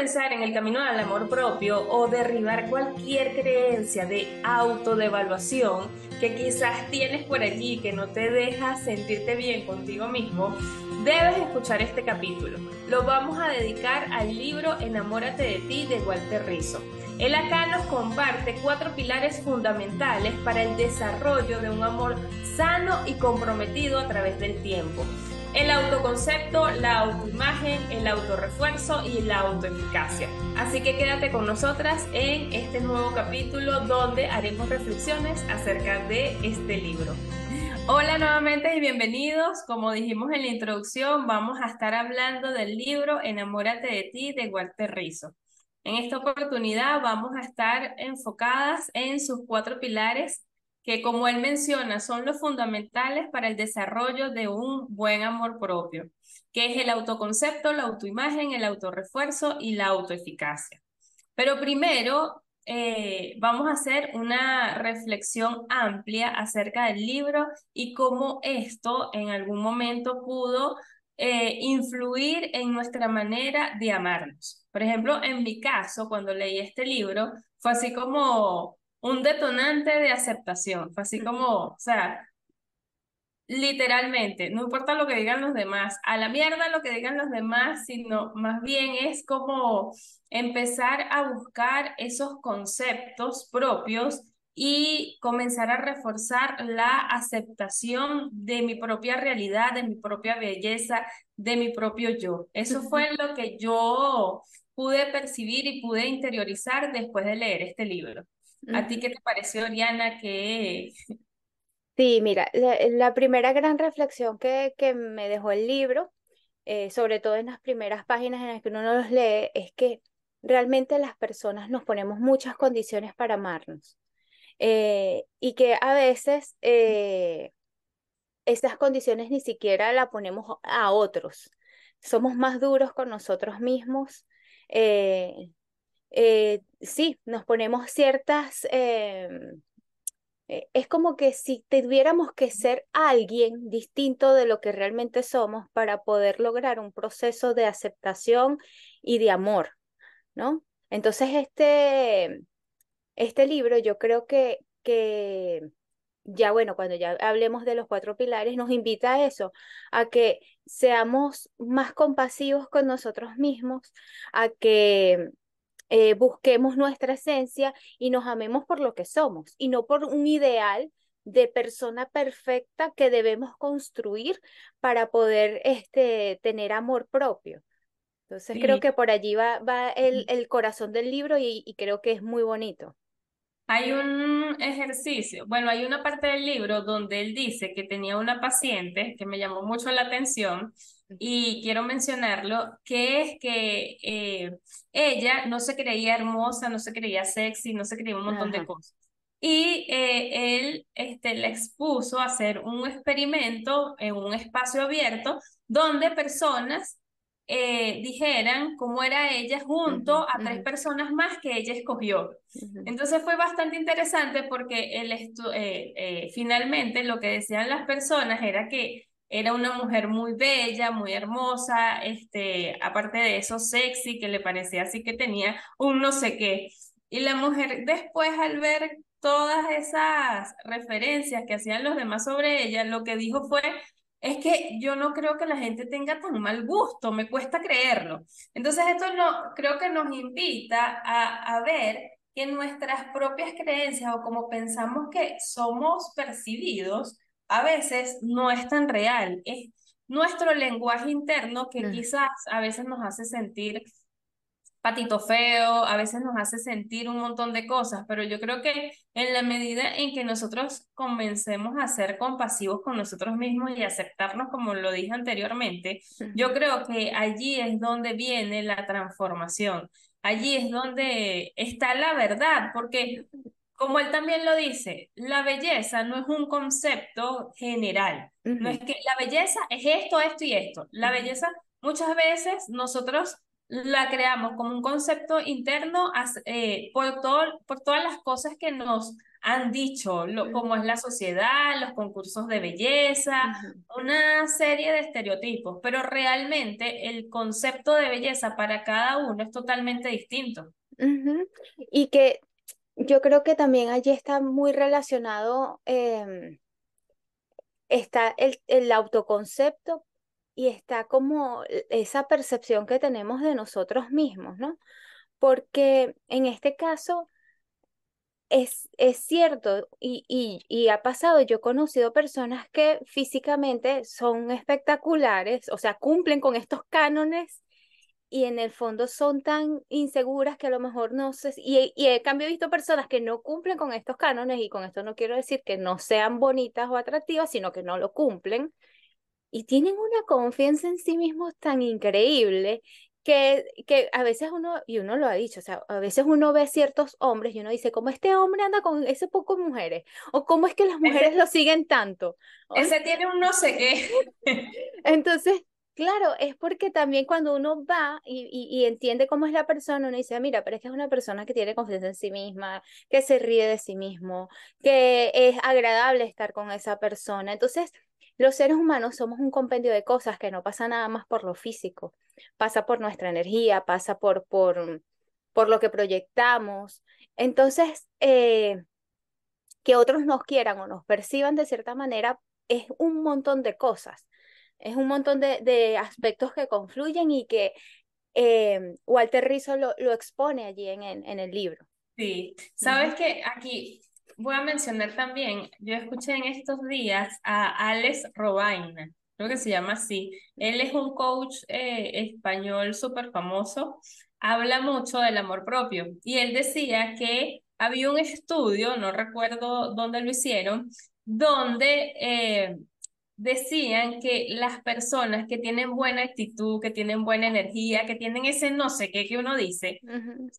comenzar en el camino al amor propio o derribar cualquier creencia de autodevaluación que quizás tienes por allí que no te deja sentirte bien contigo mismo, debes escuchar este capítulo. Lo vamos a dedicar al libro Enamórate de ti de Walter Rizzo. Él acá nos comparte cuatro pilares fundamentales para el desarrollo de un amor sano y comprometido a través del tiempo el autoconcepto, la autoimagen, el autorrefuerzo y la autoeficacia. Así que quédate con nosotras en este nuevo capítulo donde haremos reflexiones acerca de este libro. Hola nuevamente y bienvenidos. Como dijimos en la introducción, vamos a estar hablando del libro Enamórate de ti de Walter Rizzo. En esta oportunidad vamos a estar enfocadas en sus cuatro pilares que como él menciona son los fundamentales para el desarrollo de un buen amor propio, que es el autoconcepto, la autoimagen, el autorrefuerzo y la autoeficacia. Pero primero eh, vamos a hacer una reflexión amplia acerca del libro y cómo esto en algún momento pudo eh, influir en nuestra manera de amarnos. Por ejemplo, en mi caso, cuando leí este libro, fue así como un detonante de aceptación. Fue así como, o sea, literalmente, no importa lo que digan los demás, a la mierda lo que digan los demás, sino más bien es como empezar a buscar esos conceptos propios y comenzar a reforzar la aceptación de mi propia realidad, de mi propia belleza, de mi propio yo. Eso fue lo que yo pude percibir y pude interiorizar después de leer este libro. ¿A ti qué te pareció, Oriana, que... Sí, mira, la, primera gran reflexión que, que, me dejó el libro, eh, sobre todo en las primeras páginas en las que uno los lee, es que realmente las personas nos ponemos muchas condiciones para amarnos eh, y que a veces eh, esas condiciones ni siquiera la ponemos a otros. Somos más duros con nosotros mismos. Eh, sí, nos ponemos ciertas, em, eh, es como que si tuviéramos que ser alguien distinto de lo que realmente somos para poder lograr un proceso de aceptación y de amor, ¿no? Entonces, este, este libro yo creo que, que ya bueno, cuando ya hablemos de los cuatro pilares, nos invita a eso, a que seamos más compasivos con nosotros mismos, a que eh, busquemos nuestra esencia y nos amemos por lo que somos y no por un ideal de persona perfecta que debemos construir para poder este, tener amor propio. Entonces creo que por allí va, va el, el corazón del libro y, y creo que es muy bonito. Hay un ejercicio, bueno, hay una parte del libro donde él dice que tenía una paciente que me llamó mucho la atención y quiero mencionarlo, que es que eh, ella no se creía hermosa, no se creía sexy, no se creía un montón de cosas. Y eh, él este, le expuso a hacer un experimento en un espacio abierto donde personas eh, dijeran cómo era ella junto a tres personas más que ella escogió. Entonces fue bastante interesante porque él eh, finalmente lo que decían las personas era que era una mujer muy bella, muy hermosa, este, aparte de eso sexy, que le parecía así que tenía un no sé qué. Y la mujer después al ver todas esas referencias que hacían los demás sobre ella, lo que dijo fue, es que yo no creo que la gente tenga tan mal gusto, me cuesta creerlo. Entonces esto no, creo que nos invita a, a ver que nuestras propias creencias o como pensamos que somos percibidos, a veces no es tan real, es nuestro lenguaje interno que mm. quizás a veces nos hace sentir patito feo, a veces nos hace sentir un montón de cosas, pero yo creo que en la medida en que nosotros comencemos a ser compasivos con nosotros mismos y aceptarnos como lo dije anteriormente, yo creo que allí es donde viene la transformación, allí es donde está la verdad, porque como él también lo dice, la belleza no es un concepto general, no es que la belleza es esto, esto y esto, la belleza muchas veces nosotros la creamos como un concepto interno eh, por, todo, por todas las cosas que nos han dicho lo, cómo es la sociedad, los concursos de belleza, una serie de estereotipos, pero realmente el concepto de belleza para cada uno es totalmente distinto. Y que yo creo que también allí está muy relacionado, em, está el, el autoconcepto y está como esa percepción que tenemos de nosotros mismos, ¿no? Porque en este caso es, es cierto y, y, y, ha pasado, yo he conocido personas que físicamente son espectaculares, o sea, cumplen con estos cánones y en el fondo son tan inseguras que a lo mejor no sé, y, y he cambio visto personas que no cumplen con estos cánones y con esto no quiero decir que no sean bonitas o atractivas, sino que no lo cumplen y tienen una confianza en sí mismos tan increíble que, que a veces uno, y uno lo ha dicho, o sea, a veces uno ve ciertos hombres y uno dice, ¿cómo este hombre anda con ese poco mujeres? ¿O cómo es que las mujeres lo siguen tanto? Ese tiene un no sé qué. Entonces, Claro, es porque también cuando uno va y, entiende cómo es la persona, uno dice, ah, mira, pero es que es una persona que tiene confianza en sí misma, que se ríe de sí mismo, que es agradable estar con esa persona. Entonces, los seres humanos somos un compendio de cosas que no pasa nada más por lo físico, pasa por nuestra energía, pasa por, por, por lo que proyectamos. Entonces, eh, que otros nos quieran o nos perciban de cierta manera es un montón de cosas es un montón de, de aspectos que confluyen y que eh, Walter Rizzo lo, lo, expone allí en, en, el libro. Sí, sabes que aquí voy a mencionar también, yo escuché en estos días a Alex Robaina, creo que se llama así. Él es un coach eh, español súper famoso, habla mucho del amor propio y él decía que había un estudio, no recuerdo dónde lo hicieron, donde eh, decían que las personas que tienen buena actitud, que tienen buena energía, que tienen ese no sé qué que uno dice,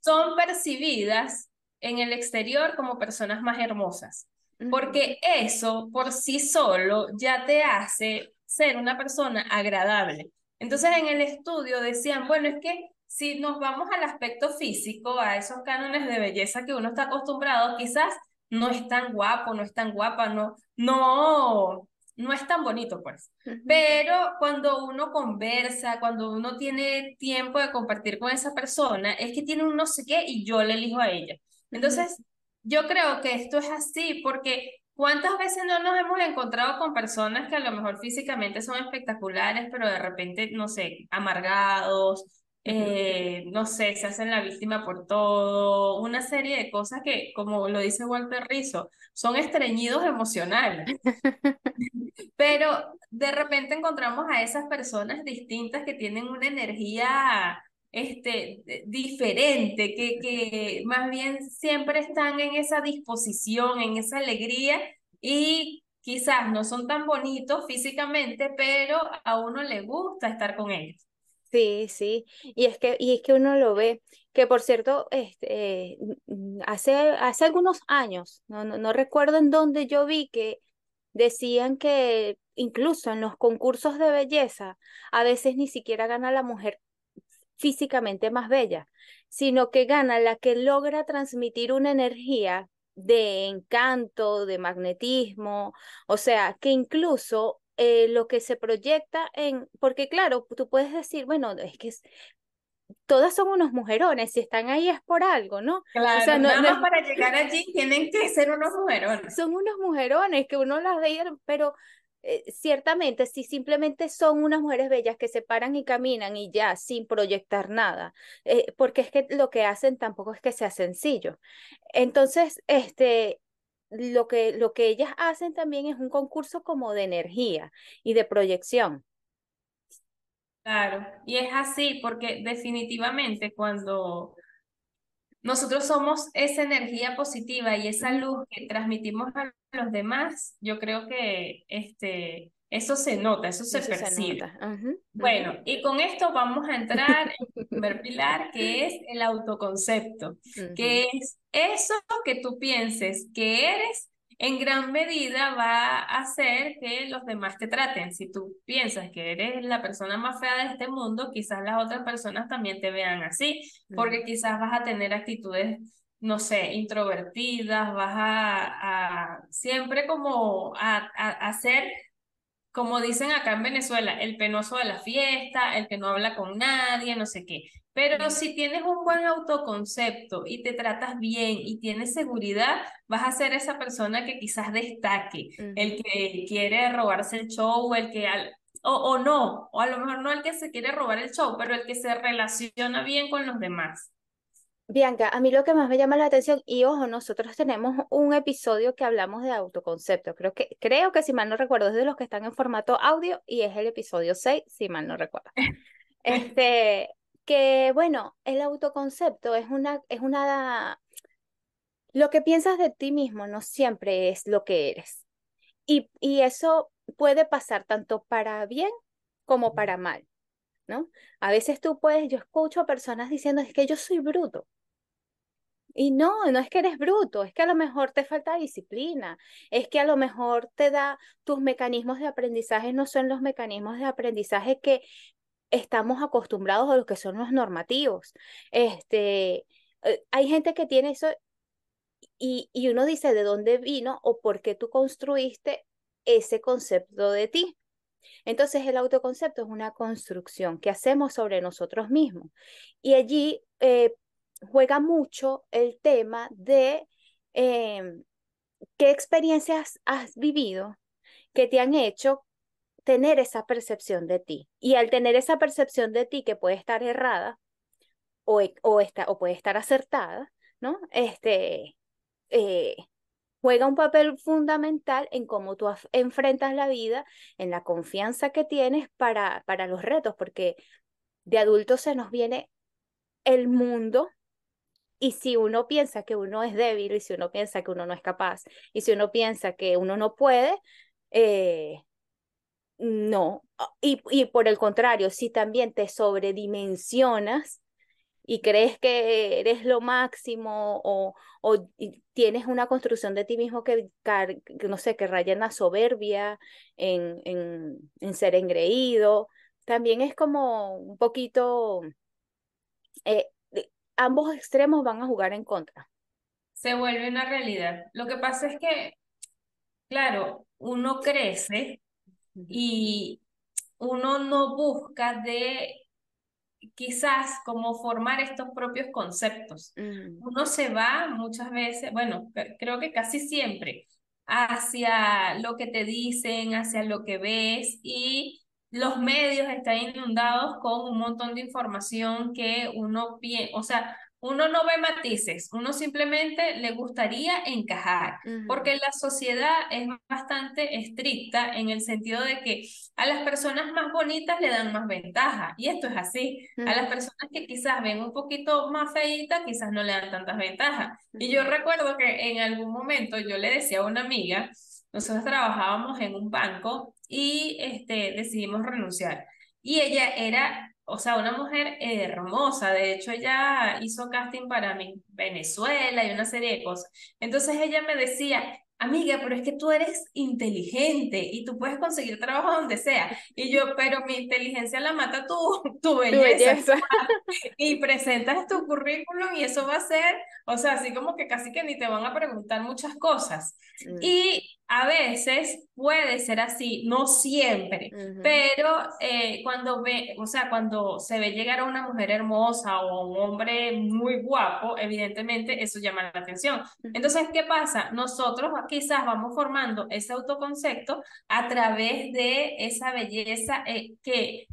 son percibidas en el exterior como personas más hermosas, porque eso por sí solo ya te hace ser una persona agradable. Entonces en el estudio decían, bueno, es que si nos vamos al aspecto físico, a esos cánones de belleza que uno está acostumbrado, quizás no es tan guapo, no es tan guapa, no, no, no es tan bonito, pues. Pero cuando uno conversa, cuando uno tiene tiempo de compartir con esa persona, es que tiene un no sé qué y yo le elijo a ella. Entonces, yo creo que esto es así porque ¿cuántas veces no nos hemos encontrado con personas que a lo mejor físicamente son espectaculares, pero de repente, no sé, amargados, eh, no sé, se hacen la víctima por todo, una serie de cosas que, como lo dice Walter Rizzo, son estreñidos emocionales. Pero de repente encontramos a esas personas distintas que tienen una energía este, diferente, que, que más bien siempre están en esa disposición, en esa alegría y quizás no son tan bonitos físicamente, pero a uno le gusta estar con ellos. Sí, sí, y es que, y es que uno lo ve, que por cierto, este, hace, hace algunos años, no, no, no recuerdo en dónde yo vi que decían que incluso en los concursos de belleza, a veces ni siquiera gana la mujer físicamente más bella, sino que gana la que logra transmitir una energía de encanto, de magnetismo, o sea, que incluso eh, lo que se proyecta en, porque claro, tú puedes decir, bueno, es que es, todas son unos mujerones, si están ahí es por algo, ¿no? Claro, o sea, no, nada más para llegar allí tienen que ser unos mujerones. Son unos mujerones que uno las ve, pero eh, ciertamente si simplemente son unas mujeres bellas que se paran y caminan y ya, sin proyectar nada, eh, porque es que lo que hacen tampoco es que sea sencillo. Entonces, este, lo que, lo que ellas hacen también es un concurso como de energía y de proyección. Claro, y es así porque definitivamente cuando nosotros somos esa energía positiva y esa luz que transmitimos a los demás, yo creo que este, eso se nota, eso se percibe. Bueno, y con esto vamos a entrar en el primer pilar, que es el autoconcepto, que es eso que tú pienses que eres, en gran medida va a hacer que los demás te traten. Si tú piensas que eres la persona más fea de este mundo, quizás las otras personas también te vean así, porque quizás vas a tener actitudes no sé, introvertidas, vas a, a siempre como a, a, a ser como dicen acá en Venezuela, el penoso de la fiesta, el que no habla con nadie, no sé qué. Pero si tienes un buen autoconcepto y te tratas bien y tienes seguridad, vas a ser esa persona que quizás destaque, el que quiere robarse el show, el que o, o no, o a lo mejor no el que se quiere robar el show, pero el que se relaciona bien con los demás. Bianca, a mí lo que más me llama la atención, y ojo, nosotros tenemos un episodio que hablamos de autoconcepto. Creo que, creo que si mal no recuerdo, es de los que están en formato audio y es el episodio 6, si mal no recuerdo. Este, que bueno, el autoconcepto es una, es una, lo que piensas de ti mismo no siempre es lo que eres. Y, y eso puede pasar tanto para bien como para mal. A veces tú puedes, yo escucho personas diciendo, es que yo soy bruto. Y no, no es que eres bruto, es que a lo mejor te falta disciplina, es que a lo mejor te da, tus mecanismos de aprendizaje no son los mecanismos de aprendizaje que estamos acostumbrados a los que son los normativos. Este, eh, hay gente que tiene eso y, y uno dice de dónde vino o por qué tú construiste ese concepto de ti. Entonces el autoconcepto es una construcción que hacemos sobre nosotros mismos. Y allí eh, juega mucho el tema de em, qué experiencias has vivido que te han hecho tener esa percepción de ti. Y al tener esa percepción de ti que puede estar errada o, e, o, está, o puede estar acertada, ¿no? Este, eh, juega un papel fundamental en cómo tú enfrentas la vida, en la confianza que tienes para, para los retos, porque de adultos se nos viene el mundo y si uno piensa que uno es débil y si uno piensa que uno no es capaz y si uno piensa que uno no puede, eh, no. Y, y por el contrario, si también te sobredimensionas, y crees que eres lo máximo o, o tienes una construcción de ti mismo que, no sé, que raya en la soberbia, en, en, en ser engreído, también es como un poquito, eh, ambos extremos van a jugar en contra. Se vuelve una realidad. Lo que pasa es que, claro, uno crece y uno no busca de quizás como formar estos propios conceptos. Uno se va muchas veces, bueno, creo que casi siempre, hacia lo que te dicen, hacia lo que ves y los medios están inundados con un montón de información que uno piensa, o sea, uno no ve matices, uno simplemente le gustaría encajar, porque la sociedad es bastante estricta en el sentido de que a las personas más bonitas le dan más ventaja, y esto es así. A las personas que quizás ven un poquito más feitas, quizás no le dan tantas ventajas. Y yo recuerdo que en algún momento yo le decía a una amiga, nosotros trabajábamos en un banco y este, decidimos renunciar. Y ella era o sea, una mujer hermosa. De hecho, ella hizo casting para mi Venezuela y una serie de cosas. Entonces ella me decía, amiga, pero es que tú eres inteligente y tú puedes conseguir trabajo donde sea. Y yo, pero mi inteligencia la mata tu, tu belleza. y presentas tu currículum y eso va a ser, o sea, así como que casi que ni te van a preguntar muchas cosas. Mm. Y a veces puede ser así, no siempre, pero eh, cuando ve, o sea, cuando se ve llegar a una mujer hermosa o un hombre muy guapo, evidentemente eso llama la atención. Entonces, ¿qué pasa? Nosotros quizás vamos formando ese autoconcepto a través de esa belleza eh, que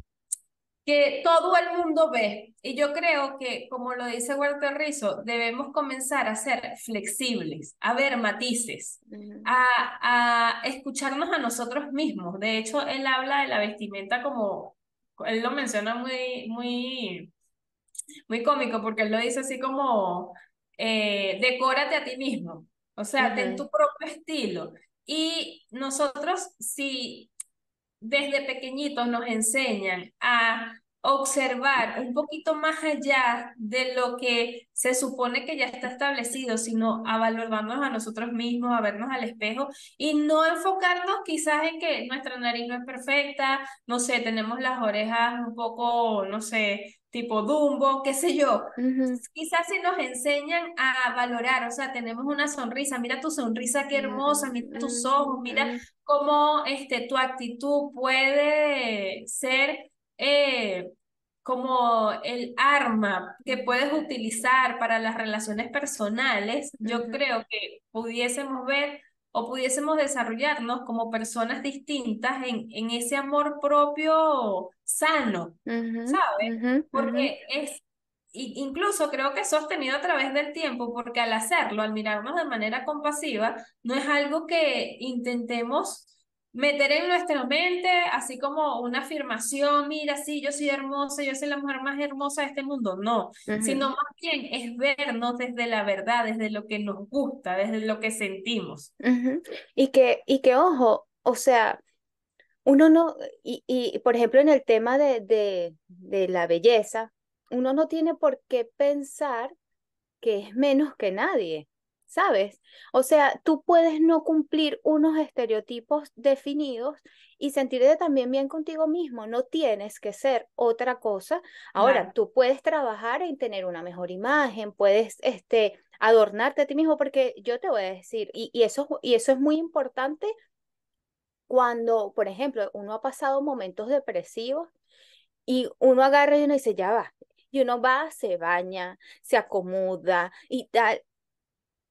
que todo el mundo ve. Y yo creo que, como lo dice Walter Rizzo, debemos comenzar a ser flexibles, a ver matices, a, a escucharnos a nosotros mismos. De hecho, él habla de la vestimenta como, él lo menciona muy, muy, muy cómico, porque él lo dice así como, eh, decórate a ti mismo. O sea, ten tu propio estilo. Y nosotros, si desde pequeñitos nos enseñan a observar un poquito más allá de lo que se supone que ya está establecido, sino a valorarnos a nosotros mismos, a vernos al espejo y no enfocarnos quizás en que nuestra nariz no es perfecta, no sé, tenemos las orejas un poco, no sé, tipo Dumbo, qué sé yo. Quizás si nos enseñan a valorar, o sea, tenemos una sonrisa, mira tu sonrisa, qué hermosa, mira tus ojos, mira cómo este, tu actitud puede ser eh, como el arma que puedes utilizar para las relaciones personales, yo creo que pudiésemos ver o pudiésemos desarrollarnos como personas distintas en, en ese amor propio sano, ¿sabes? Porque es, incluso creo que sostenido a través del tiempo, porque al hacerlo, al mirarnos de manera compasiva, no es algo que intentemos meter en nuestra mente así como una afirmación, mira, sí, yo soy hermosa, yo soy la mujer más hermosa de este mundo, no, sino más bien es vernos desde la verdad, desde lo que nos gusta, desde lo que sentimos. Y que, y que, ojo, o sea, uno no, y, y por ejemplo en el tema de, de, de la belleza, uno no tiene por qué pensar que es menos que nadie. ¿Sabes? O sea, tú puedes no cumplir unos estereotipos definidos y sentirte también bien contigo mismo. No tienes que ser otra cosa. Ahora, tú puedes trabajar en tener una mejor imagen, puedes este, adornarte a ti mismo, porque yo te voy a decir, y, y, eso, y eso es muy importante cuando, por ejemplo, uno ha pasado momentos depresivos y uno agarra y uno dice, ya va, y uno va, se baña, se acomoda y tal,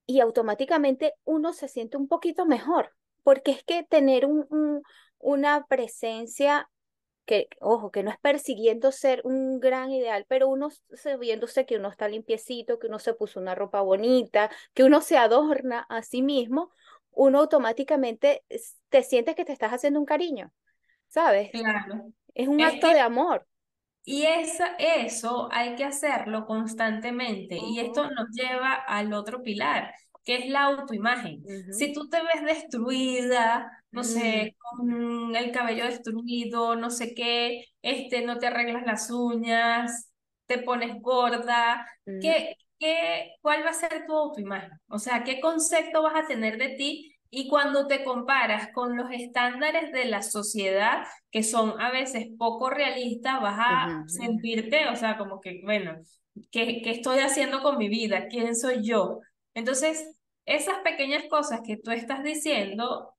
y automáticamente uno se siente un poquito mejor, porque es que tener un, una presencia que, ojo, que no es persiguiendo ser un gran ideal, pero uno sabiéndose que uno está limpiecito, que uno se puso una ropa bonita, que uno se adorna a sí mismo, uno automáticamente te sientes que te estás haciendo un cariño, ¿sabes? Claro. Es un acto de amor. Y esa, eso hay que hacerlo constantemente. Y esto nos lleva al otro pilar, que es la autoimagen. Si tú te ves destruida, no sé, mm. con el cabello destruido, no sé qué, este, no te arreglas las uñas, te pones gorda, ¿qué, qué, ¿cuál va a ser tu autoimagen? O sea, ¿qué concepto vas a tener de ti y cuando te comparas con los estándares de la sociedad, que son a veces poco realistas, vas a sentirte, o sea, como que, bueno, ¿qué, ¿qué estoy haciendo con mi vida? ¿Quién soy yo? Entonces, esas pequeñas cosas que tú estás diciendo,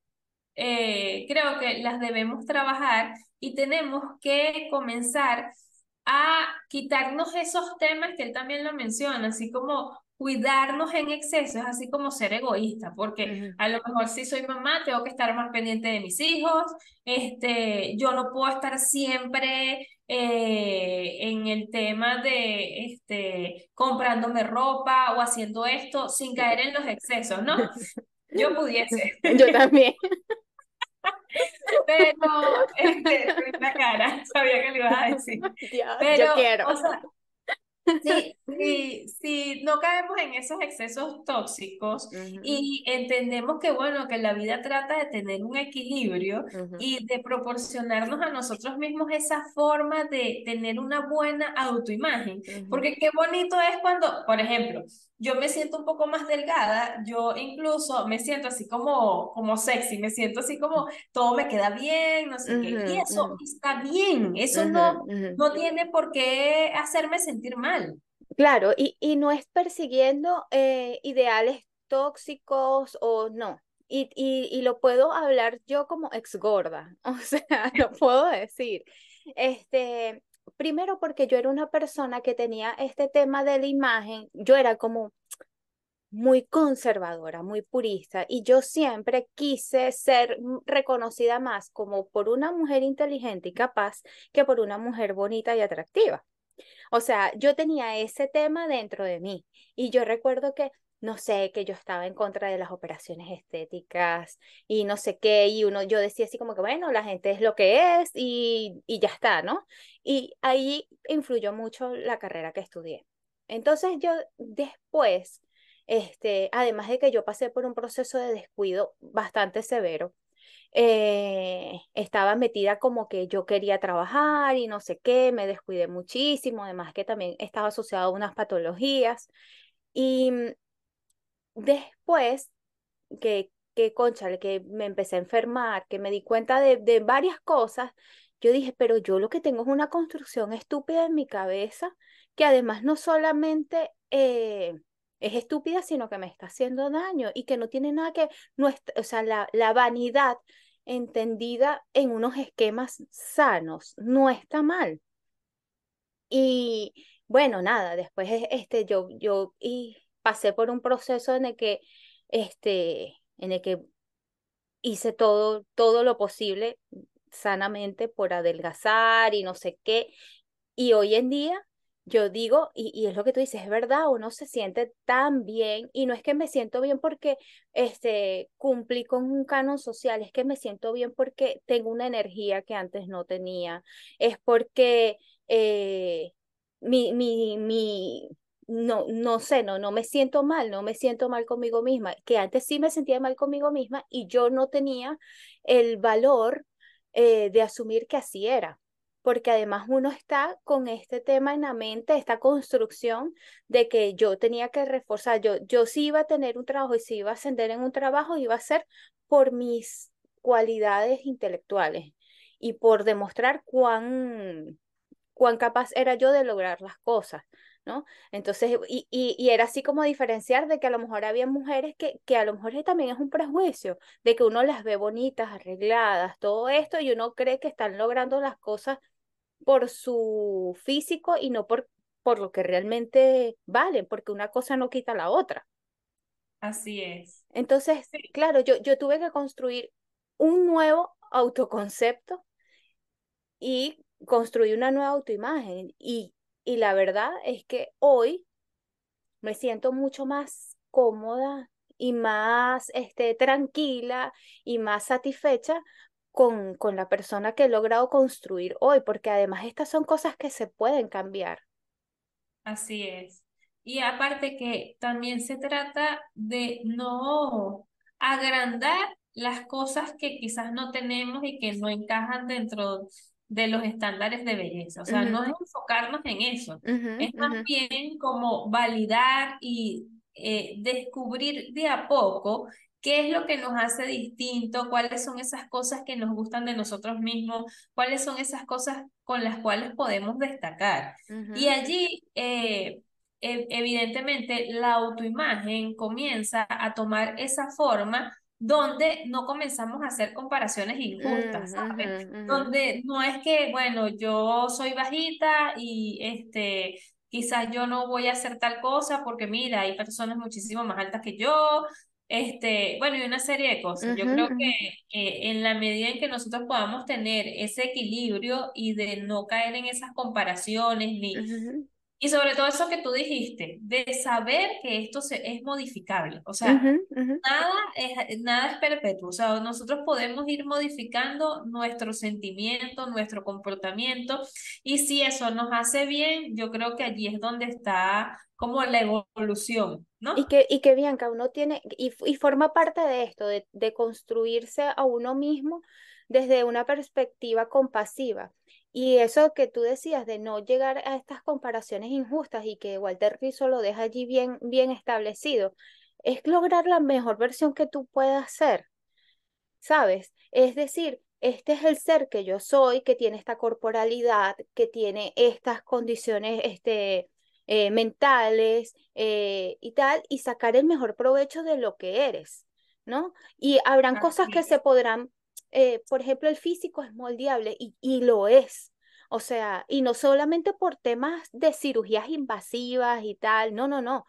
eh, creo que las debemos trabajar y tenemos que comenzar a quitarnos esos temas que él también lo menciona, así como cuidarnos en exceso es así como ser egoísta, porque a lo mejor si soy mamá tengo que estar más pendiente de mis hijos, este, yo no puedo estar siempre eh, en el tema de este, comprándome ropa o haciendo esto sin caer en los excesos, ¿no? Yo pudiese. Yo también. Pero, este, la cara, sabía que le ibas a decir. Pero, yo quiero. O sea, Sí, sí, no caemos en esos excesos tóxicos y entendemos que, bueno, que la vida trata de tener un equilibrio y de proporcionarnos a nosotros mismos esa forma de tener una buena autoimagen. Porque qué bonito es cuando, por ejemplo, yo me siento un poco más delgada, yo incluso me siento así como, como sexy, me siento así como todo me queda bien, no sé qué, y eso está bien, eso no, no tiene por qué hacerme sentir mal. Claro, y, y no es persiguiendo eh, ideales tóxicos o no. Y, y, y, lo puedo hablar yo como ex gorda, o sea, lo puedo decir. Este, primero porque yo era una persona que tenía este tema de la imagen, yo era como muy conservadora, muy purista, y yo siempre quise ser reconocida más como por una mujer inteligente y capaz que por una mujer bonita y atractiva. O sea, yo tenía ese tema dentro de mí y yo recuerdo que no sé, que yo estaba en contra de las operaciones estéticas y no sé qué, y uno, yo decía así como que, bueno, la gente es lo que es y, y ya está, ¿no? Y ahí influyó mucho la carrera que estudié. Entonces yo después, este, además de que yo pasé por un proceso de descuido bastante severo, eh, estaba metida como que yo quería trabajar y no sé qué, me descuidé muchísimo, además que también estaba asociado a unas patologías. Y después que, que, que me empecé a enfermar, que me di cuenta de, de varias cosas, yo dije, pero yo lo que tengo es una construcción estúpida en mi cabeza, que además no solamente eh, es estúpida, sino que me está haciendo daño y que no tiene nada que, no o sea, la, la vanidad entendida en unos esquemas sanos no está mal. Y bueno, nada, después este, yo, yo y pasé por un proceso en el que, este, en el que hice todo, todo lo posible sanamente por adelgazar y no sé qué. Y hoy en día yo digo, y, y, es lo que tú dices, es verdad, uno se siente tan bien, y no es que me siento bien porque este, cumplí con un canon social, es que me siento bien porque tengo una energía que antes no tenía, es porque eh, mi, mi, mi, no, no sé, no, no me siento mal, no me siento mal conmigo misma, que antes sí me sentía mal conmigo misma y yo no tenía el valor eh, de asumir que así era porque además uno está con este tema en la mente, esta construcción de que yo tenía que reforzar, yo, yo sí iba a tener un trabajo y si iba a ascender en un trabajo, iba a ser por mis cualidades intelectuales y por demostrar cuán, cuán capaz era yo de lograr las cosas. ¿No? Entonces, y, y, y, era así como diferenciar de que a lo mejor había mujeres que, que a lo mejor también es un prejuicio, de que uno las ve bonitas, arregladas, todo esto, y uno cree que están logrando las cosas por su físico y no por, por lo que realmente valen, porque una cosa no quita la otra. Así es. Entonces, claro, yo, yo tuve que construir un nuevo autoconcepto y construir una nueva autoimagen. Y, y la verdad es que hoy me siento mucho más cómoda y más este, tranquila y más satisfecha con, con la persona que he logrado construir hoy, porque además estas son cosas que se pueden cambiar. Así es. Y aparte que también se trata de no agrandar las cosas que quizás no tenemos y que no encajan dentro de los estándares de belleza. O sea, no es enfocarnos en eso, es más bien como validar y eh, descubrir de a poco qué es lo que nos hace distinto, cuáles son esas cosas que nos gustan de nosotros mismos, cuáles son esas cosas con las cuales podemos destacar. Y allí, eh, e, evidentemente, la autoimagen comienza a tomar esa forma donde no comenzamos a hacer comparaciones injustas, ¿sabes? Donde no es que, bueno, yo soy bajita y este, quizás yo no voy a hacer tal cosa porque mira, hay personas muchísimo más altas que yo, este, bueno, y una serie de cosas. Yo creo que en la medida en que nosotros podamos tener ese equilibrio y de no caer en esas comparaciones, ni, y sobre todo eso que tú dijiste, de saber que esto se, es modificable. O sea, nada, es, nada es perpetuo. O sea, nosotros podemos ir modificando nuestro sentimiento, nuestro comportamiento, y si eso nos hace bien, yo creo que allí es donde está como la evolución, ¿no? Y que, y que Bianca, uno tiene, y, y forma parte de esto, de, de construirse a uno mismo desde una perspectiva compasiva. Y eso que tú decías de no llegar a estas comparaciones injustas y que Walter Rizzo lo deja allí bien, bien establecido, es lograr la mejor versión que tú puedas ser, ¿sabes? Es decir, este es el ser que yo soy, que tiene esta corporalidad, que tiene estas condiciones, este, eh, mentales eh, y tal, y sacar el mejor provecho de lo que eres, ¿no? Y habrán cosas que se podrán, eh, por ejemplo, el físico es moldeable y, y lo es. O sea, y no solamente por temas de cirugías invasivas y tal, no, no, no.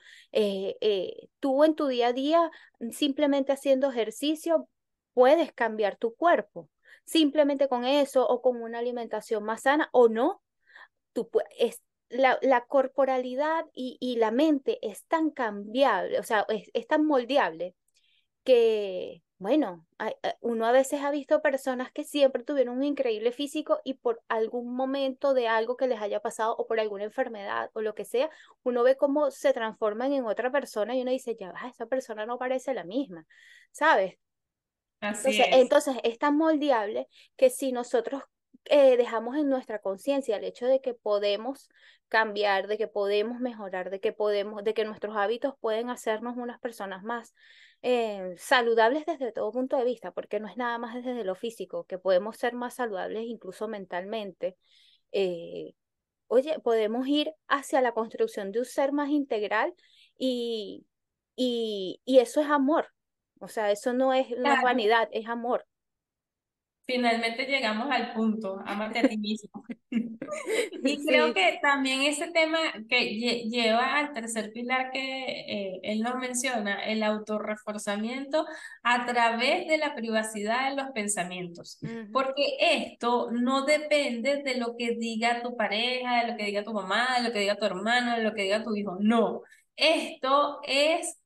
tú en tu día a día, simplemente haciendo ejercicio, puedes cambiar tu cuerpo. Simplemente con eso o con una alimentación más sana o no, tú puedes, la, la corporalidad y, y, la mente es tan cambiable, o sea, es, tan moldeable que, bueno, uno a veces ha visto personas que siempre tuvieron un increíble físico y por algún momento de algo que les haya pasado o por alguna enfermedad o lo que sea, uno ve cómo se transforman en otra persona y uno dice, ya va, esa persona no parece la misma, ¿sabes? Así entonces, es. entonces es tan moldeable que si nosotros eh, dejamos en nuestra conciencia el hecho de que podemos cambiar, de que podemos mejorar, de que podemos, de que nuestros hábitos pueden hacernos unas personas más eh, saludables desde todo punto de vista, porque no es nada más desde lo físico, que podemos ser más saludables incluso mentalmente. Eh, oye, podemos ir hacia la construcción de un ser más integral y, y, y eso es amor. O sea, eso no es, no es vanidad, es amor. Finalmente llegamos al punto, amate a ti mismo. Y creo que también ese tema que lleva al tercer pilar que eh, él nos menciona, el autorreforzamiento a través de la privacidad de los pensamientos. Porque esto no depende de lo que diga tu pareja, de lo que diga tu mamá, de lo que diga tu hermano, de lo que diga tu hijo. No, esto es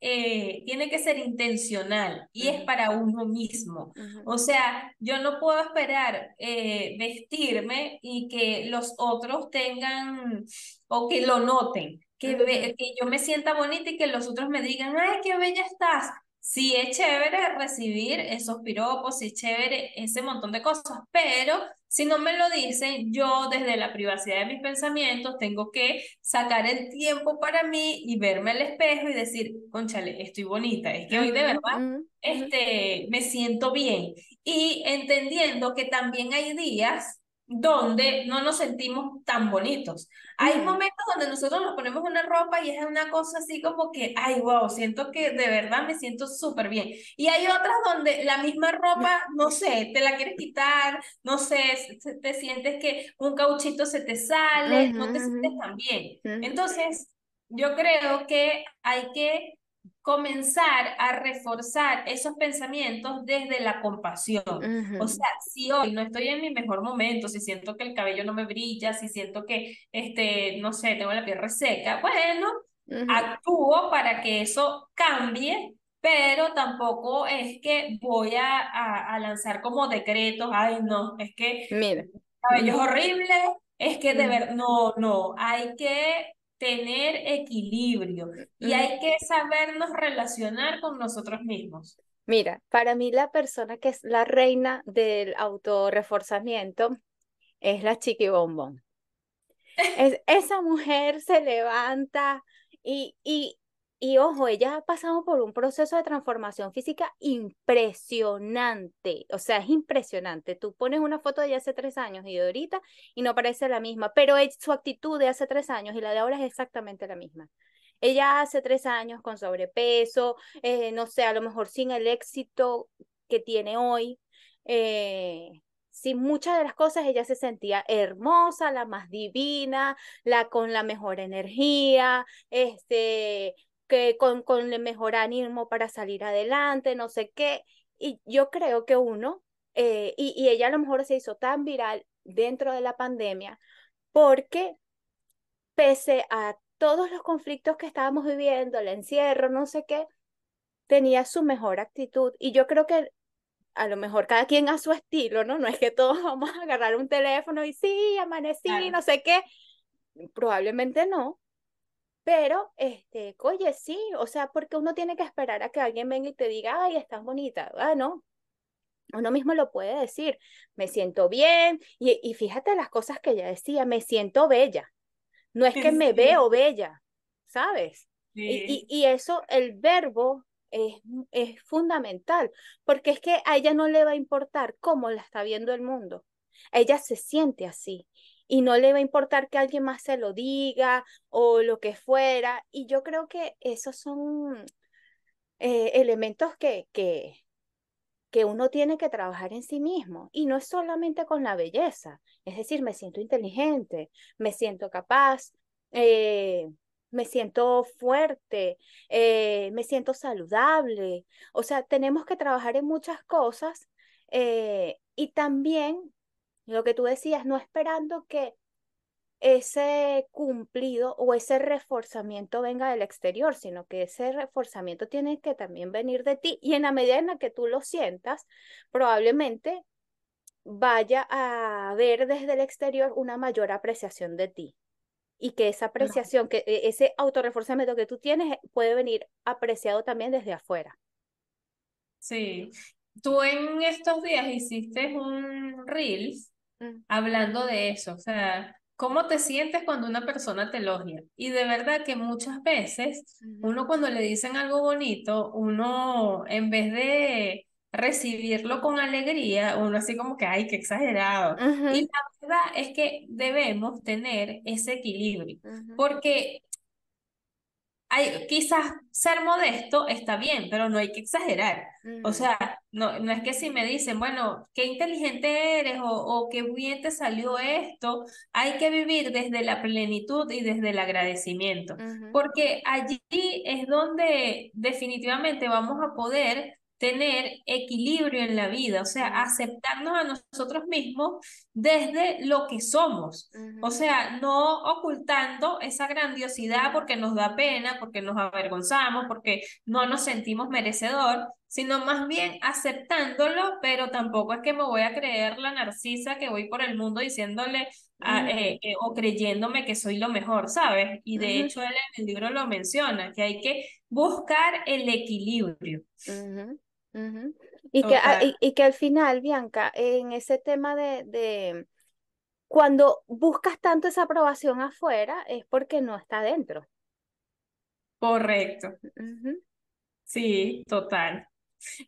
eh, tiene que ser intencional y es para uno mismo. O sea, yo no puedo esperar eh, vestirme y que los otros tengan o que lo noten, que, que yo me sienta bonita y que los otros me digan, ay, qué bella estás. Sí, es chévere recibir esos piropos, sí es chévere ese montón de cosas, pero si no me lo dicen, yo desde la privacidad de mis pensamientos tengo que sacar el tiempo para mí y verme al espejo y decir, conchale, estoy bonita, es que hoy de verdad este, me siento bien. Y entendiendo que también hay días donde no nos sentimos tan bonitos. Hay momentos donde nosotros nos ponemos una ropa y es una cosa así como que, ay, wow, siento que de verdad me siento súper bien. Y hay otras donde la misma ropa, no sé, te la quieres quitar, no sé, te sientes que un cauchito se te sale, no te sientes tan bien. Entonces, yo creo que hay que comenzar a reforzar esos pensamientos desde la compasión. O sea, si hoy no estoy en mi mejor momento, si siento que el cabello no me brilla, si siento que, este, no sé, tengo la piel reseca, bueno, actúo para que eso cambie, pero tampoco es que voy a, a, lanzar como decretos, ay, no, es que el cabello es horrible, es que de verdad, no, no, hay que tener equilibrio y hay que sabernos relacionar con nosotros mismos. Mira, para mí la persona que es la reina del autorreforzamiento es la Chiqui Bombón. es, esa mujer se levanta y, y, y ojo, ella ha pasado por un proceso de transformación física impresionante. O sea, es impresionante. Tú pones una foto de ella hace tres años y de ahorita y no parece la misma, pero su actitud de hace tres años y la de ahora es exactamente la misma. Ella hace tres años con sobrepeso, eh, no sé, a lo mejor sin el éxito que tiene hoy, eh, sin muchas de las cosas, ella se sentía hermosa, la más divina, la con la mejor energía, este, que con, con el mejor ánimo para salir adelante, no sé qué. Y yo creo que uno, eh, y, y ella a lo mejor se hizo tan viral dentro de la pandemia, porque pese a todos los conflictos que estábamos viviendo, el encierro, no sé qué, tenía su mejor actitud. Y yo creo que a lo mejor cada quien a su estilo, ¿no? No es que todos vamos a agarrar un teléfono y sí, amanecí, no sé qué. Probablemente no, pero, este, oye, sí, o sea, porque uno tiene que esperar a que alguien venga y te diga, ay, estás bonita. Ah, no. Uno mismo lo puede decir, me siento bien, y, y fíjate las cosas que ella decía, me siento bella. No es que me veo bella, ¿sabes? Y, y, eso, el verbo es, es fundamental, porque es que a ella no le va a importar cómo la está viendo el mundo. Ella se siente así y no le va a importar que alguien más se lo diga o lo que fuera. Y yo creo que esos son eh, elementos que, que, que uno tiene que trabajar en sí mismo. Y no es solamente con la belleza, es decir, me siento inteligente, me siento capaz. Eh, me siento fuerte, eh, me siento saludable. O sea, tenemos que trabajar en muchas cosas y también lo que tú decías, no esperando que ese cumplido o ese reforzamiento venga del exterior, sino que ese reforzamiento tiene que también venir de ti. Y en la medida en la que tú lo sientas, probablemente vaya a ver desde el exterior una mayor apreciación de ti. Y que esa apreciación, que e, ese autorreforzamiento que tú tienes puede venir apreciado también desde afuera. Sí, tú en estos días hiciste un Reels mm, hablando de eso, o sea, ¿cómo te sientes cuando una persona te elogia? Y de verdad que muchas veces uno cuando le dicen algo bonito, uno en vez de recibirlo con alegría, uno así como que, ay, qué exagerado. Y la verdad es que debemos tener ese equilibrio, porque hay, quizás ser modesto está bien, pero no hay que exagerar. O sea, no, no es que si me dicen, bueno, qué inteligente eres o, o qué bien te salió esto, hay que vivir desde la plenitud y desde el agradecimiento, porque allí es donde definitivamente vamos a poder tener equilibrio en la vida, o sea, aceptarnos a nosotros mismos desde lo que somos. O ujú, sea, no ocultando esa grandiosidad porque nos da pena, porque nos avergonzamos, porque no nos sentimos merecedor, sino más bien aceptándolo, pero tampoco es que me voy a creer la narcisa que voy por el mundo diciéndole a- ujú, eh, eh, o creyéndome que soy lo mejor, ¿sabes? Y de ujú, hecho él en el libro lo menciona, que hay que buscar el equilibrio. Y que, a- Total. y, y que al final, Bianca, en ese tema de, de cuando buscas tanto esa aprobación afuera, es porque no está dentro. Correcto. Sí, total.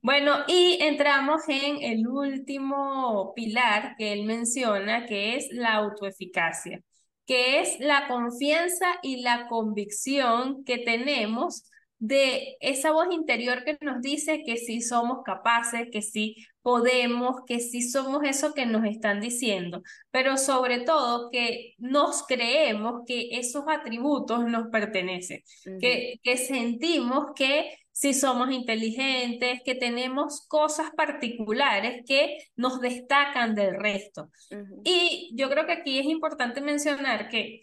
Bueno, y entramos en el último pilar que él menciona, que es la autoeficacia, que es la confianza y la convicción que tenemos de esa voz interior que nos dice que sí somos capaces, que sí podemos, que sí somos eso que nos están diciendo, pero sobre todo que nos creemos que esos atributos nos pertenecen, que, que sentimos que si somos inteligentes, que tenemos cosas particulares que nos destacan del resto. Y yo creo que aquí es importante mencionar que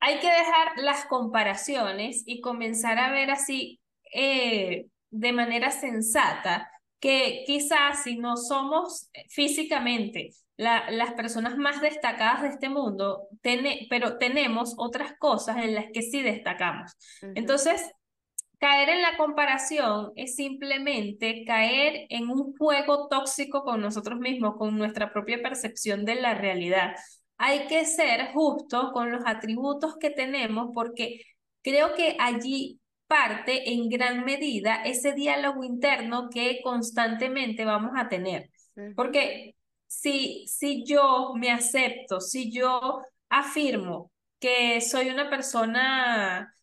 hay que dejar las comparaciones y comenzar a ver así eh, de manera sensata que quizás si no somos físicamente la- las personas más destacadas de este mundo, pero tenemos otras cosas en las que sí destacamos. Entonces, Caer en la comparación es simplemente caer en un juego tóxico con nosotros mismos, con nuestra propia percepción de la realidad. Hay que ser justos con los atributos que tenemos porque creo que allí parte en gran medida ese diálogo interno que constantemente vamos a tener. Porque si, si yo me acepto, si yo afirmo que soy una persona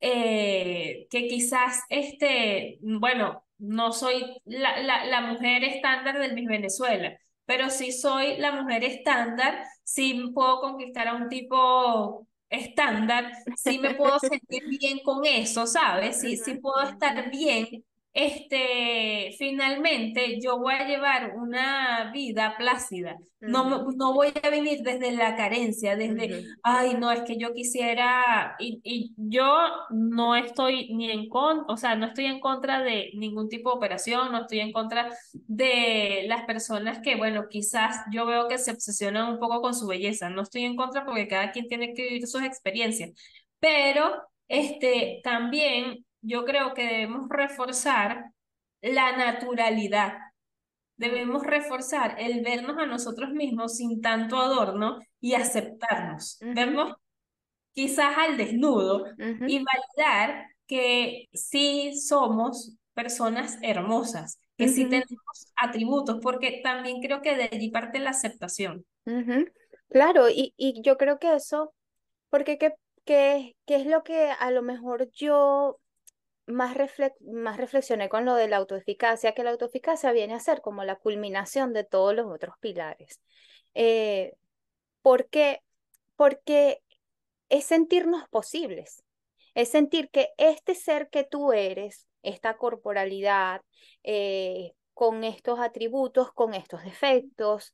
eh, que quizás, este, bueno, no soy la, la, la mujer estándar del Miss Venezuela, pero sí soy la mujer estándar, sí puedo conquistar a un tipo estándar, sí me puedo sentir bien con eso, ¿sabes? Sí, sí puedo estar bien. Este, finalmente yo voy a llevar una vida plácida. No, no voy a vivir desde la carencia, desde ujú, Ay, no, es que yo quisiera, y, y yo no estoy ni en contra, o sea, no estoy en contra de ningún tipo de operación, no estoy en contra de las personas que, bueno, quizás yo veo que se obsesionan un poco con su belleza, no estoy en contra porque cada quien tiene que vivir sus experiencias, pero este, también yo creo que debemos reforzar la naturalidad. Debemos reforzar el vernos a nosotros mismos sin tanto adorno y aceptarnos, ujú, vernos quizás al desnudo y validar que sí somos personas hermosas, que sí tenemos atributos, porque también creo que de allí parte la aceptación. Claro, y, y yo creo que eso, porque qué, qué, qué es lo que a lo mejor yo más, más reflexioné con lo de la autoeficacia, que la autoeficacia viene a ser como la culminación de todos los otros pilares. Eh, ¿por qué? Porque es sentirnos posibles, es sentir que este ser que tú eres, esta corporalidad, eh, con estos atributos, con estos defectos,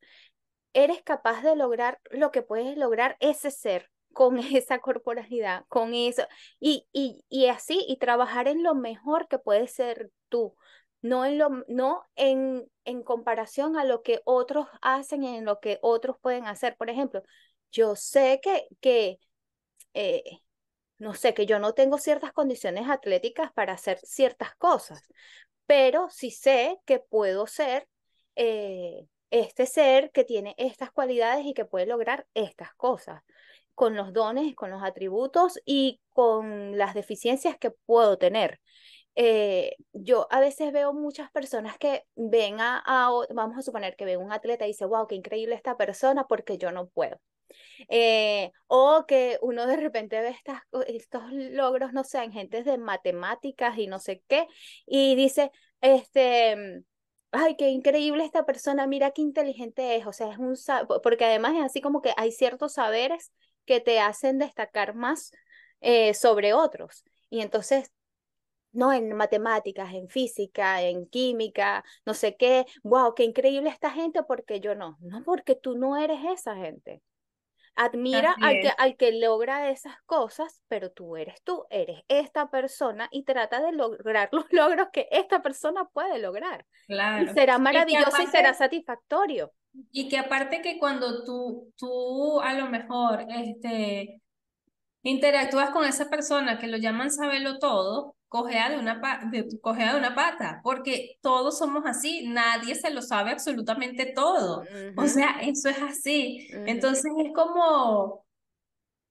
eres capaz de lograr lo que puedes lograr ese ser con esa corporalidad, con eso, y, y, y así, y trabajar en lo mejor que puedes ser tú, no en, lo, no en, en comparación a lo que otros hacen, en lo que otros pueden hacer. Por ejemplo, yo sé que, que eh, no sé, que yo no tengo ciertas condiciones atléticas para hacer ciertas cosas, pero sí sé que puedo ser. eh, este ser que tiene estas cualidades y que puede lograr estas cosas con los dones, con los atributos y con las deficiencias que puedo tener. Eh, yo a veces veo muchas personas que ven a, vamos a suponer que ven un atleta y dice, wow, qué increíble esta persona porque yo no puedo. Eh, o que uno de repente ve estas, estos logros, no sé, en gentes de matemáticas y no sé qué, y dice, este, ay, qué increíble esta persona, mira qué inteligente es, o sea, es un, porque además es así como que hay ciertos saberes que te hacen destacar más eh, sobre otros. Y entonces, no en matemáticas, en física, en química, no sé qué, wow, qué increíble esta gente porque yo no, no porque tú no eres esa gente. Admira al que, al que logra esas cosas, pero tú eres tú, eres esta persona y trata de lograr los logros que esta persona puede lograr. Claro. Y será maravilloso y será satisfactorio. Y que aparte que cuando tú, tú a lo mejor este, interactúas con esa persona que lo llaman sabelo todo, cogea de, una de, de una pata, porque todos somos así, nadie se lo sabe absolutamente todo. O sea, eso es así. Entonces es como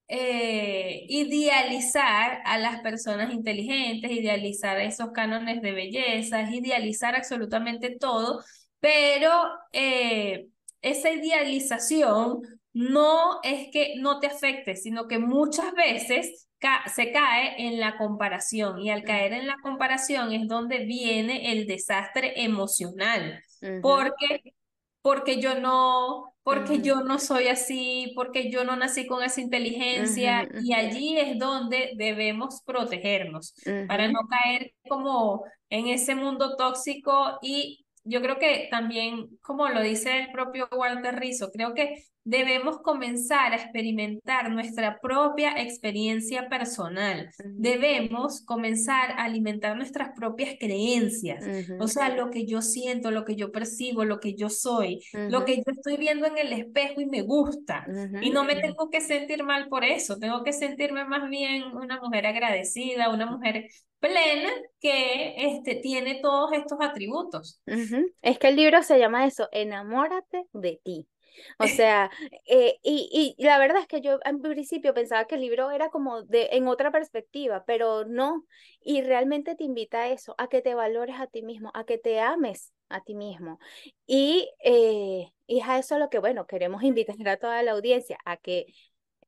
eh, idealizar a las personas inteligentes, idealizar esos cánones de belleza, idealizar absolutamente todo, pero eh, esa idealización no es que no te afecte, sino que muchas veces se cae en la comparación y al caer en la comparación es donde viene el desastre emocional, porque porque yo no, porque yo no soy así, porque yo no nací con esa inteligencia y allí es donde debemos protegernos para no caer como en ese mundo tóxico y yo creo que también, como lo dice el propio Walter Rizzo, creo que debemos comenzar a experimentar nuestra propia experiencia personal. Debemos comenzar a alimentar nuestras propias creencias, o sea, lo que yo siento, lo que yo percibo, lo que yo soy, lo que yo estoy viendo en el espejo y me gusta. Y no me tengo que sentir mal por eso, tengo que sentirme más bien una mujer agradecida, una mujer plena que este, tiene todos estos atributos. Es que el libro se llama eso, enamórate de ti. O sea, eh, y, y, la verdad es que yo en principio pensaba que el libro era como de en otra perspectiva, pero no. Y realmente te invita a eso, a que te valores a ti mismo, a que te ames a ti mismo. Y, eh, y es a eso lo que, bueno, queremos invitar a toda la audiencia, a que,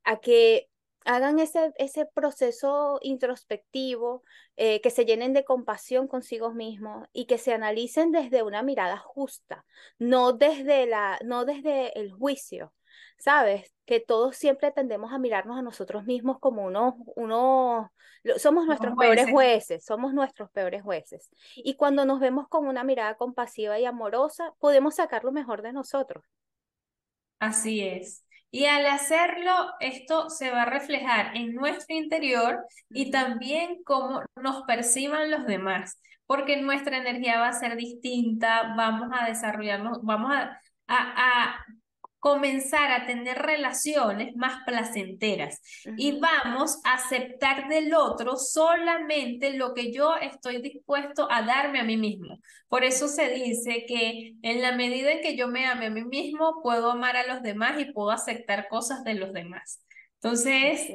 a que hagan ese, ese proceso introspectivo, eh, que se llenen de compasión consigo mismos y que se analicen desde una mirada justa, no desde, la, no desde el juicio, ¿sabes? Que todos siempre tendemos a mirarnos a nosotros mismos como unos, unos somos nuestros peores jueces, somos nuestros peores jueces. Y cuando nos vemos con una mirada compasiva y amorosa, podemos sacar lo mejor de nosotros. Así es. Y al hacerlo, esto se va a reflejar en nuestro interior y también cómo nos perciban los demás, porque nuestra energía va a ser distinta, vamos a desarrollarnos, vamos a, a, comenzar a tener relaciones más placenteras y vamos a aceptar del otro solamente lo que yo estoy dispuesto a darme a mí mismo. Por eso se dice que en la medida en que yo me ame a mí mismo, puedo amar a los demás y puedo aceptar cosas de los demás. Entonces,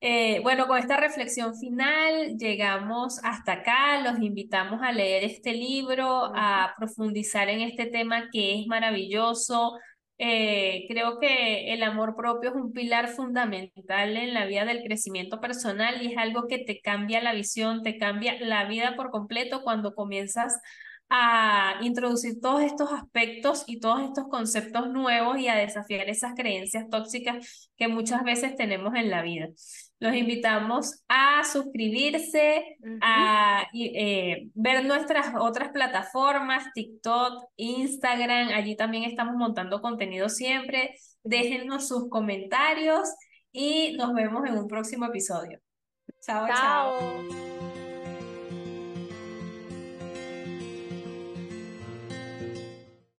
eh, bueno, con esta reflexión final llegamos hasta acá. Los invitamos a leer este libro, a profundizar en este tema que es maravilloso eh, creo que el amor propio es un pilar fundamental en la vida del crecimiento personal y es algo que te cambia la visión, te cambia la vida por completo cuando comienzas a introducir todos estos aspectos y todos estos conceptos nuevos y a desafiar esas creencias tóxicas que muchas veces tenemos en la vida. Los invitamos a suscribirse, a eh, ver nuestras otras plataformas, TikTok, Instagram, allí también estamos montando contenido siempre. Déjennos sus comentarios y nos vemos en un próximo episodio. chao. chao.